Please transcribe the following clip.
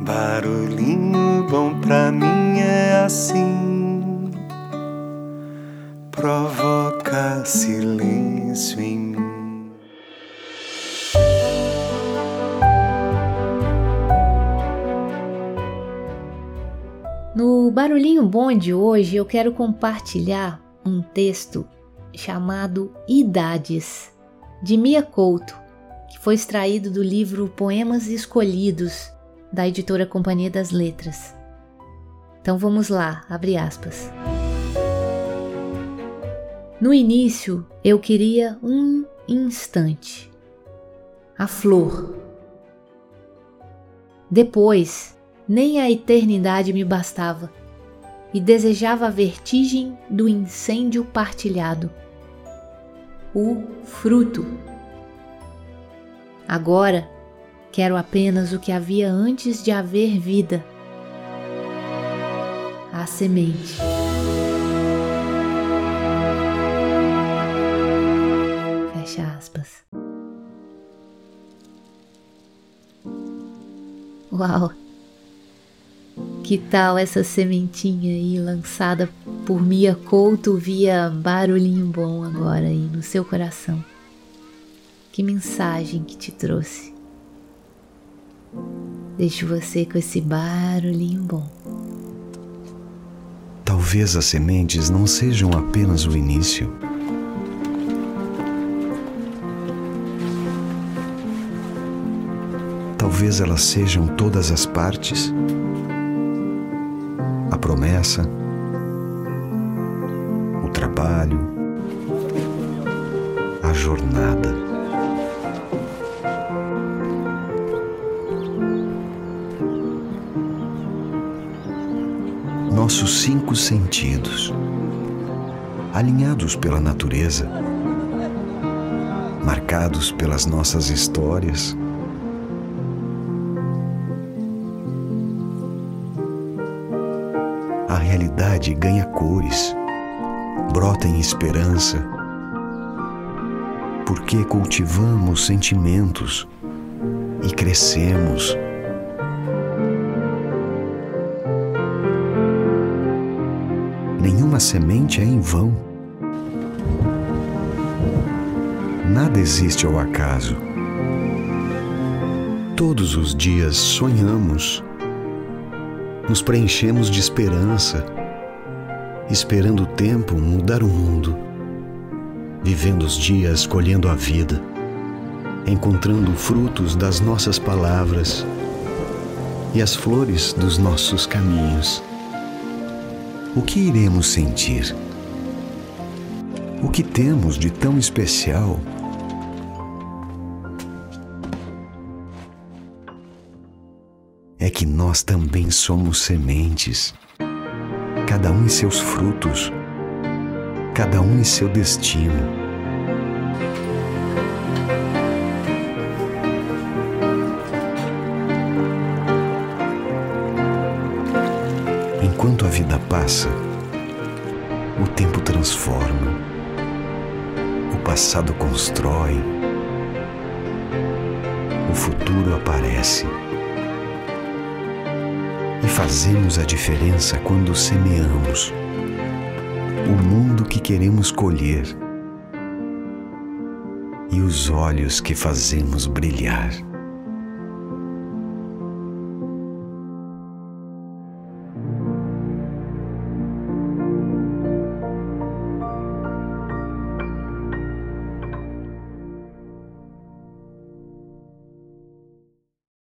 Barulhinho bom pra mim é assim, provoca silêncio em mim. No Barulhinho Bom de hoje eu quero compartilhar um texto chamado Idades, de Mia Couto, que foi extraído do livro Poemas Escolhidos, da editora Companhia das Letras. Então vamos lá, abre aspas. No início eu queria um instante, a flor. Depois, nem a eternidade me bastava e desejava a vertigem do incêndio partilhado, o fruto. Agora Quero apenas o que havia antes de haver vida a semente. Fecha aspas. Uau! Que tal essa sementinha aí lançada por Mia Couto via barulhinho bom agora aí no seu coração? Que mensagem que te trouxe? Deixo você com esse barulhinho bom. Talvez as sementes não sejam apenas o início. Talvez elas sejam todas as partes. A promessa, o trabalho, a jornada. Nossos cinco sentidos, alinhados pela natureza, marcados pelas nossas histórias. A realidade ganha cores, brota em esperança, porque cultivamos sentimentos e crescemos nenhuma semente é em vão. Nada existe ao acaso. Todos os dias sonhamos, nos preenchemos de esperança, esperando o tempo mudar o mundo, vivendo os dias colhendo a vida, encontrando frutos das nossas palavras e as flores dos nossos caminhos o que iremos sentir? O que temos de tão especial? É que nós também somos sementes, cada um em seus frutos, cada um em seu destino. Vida passa, o tempo transforma, o passado constrói, o futuro aparece. E fazemos a diferença quando semeamos o mundo que queremos colher e os olhos que fazemos brilhar.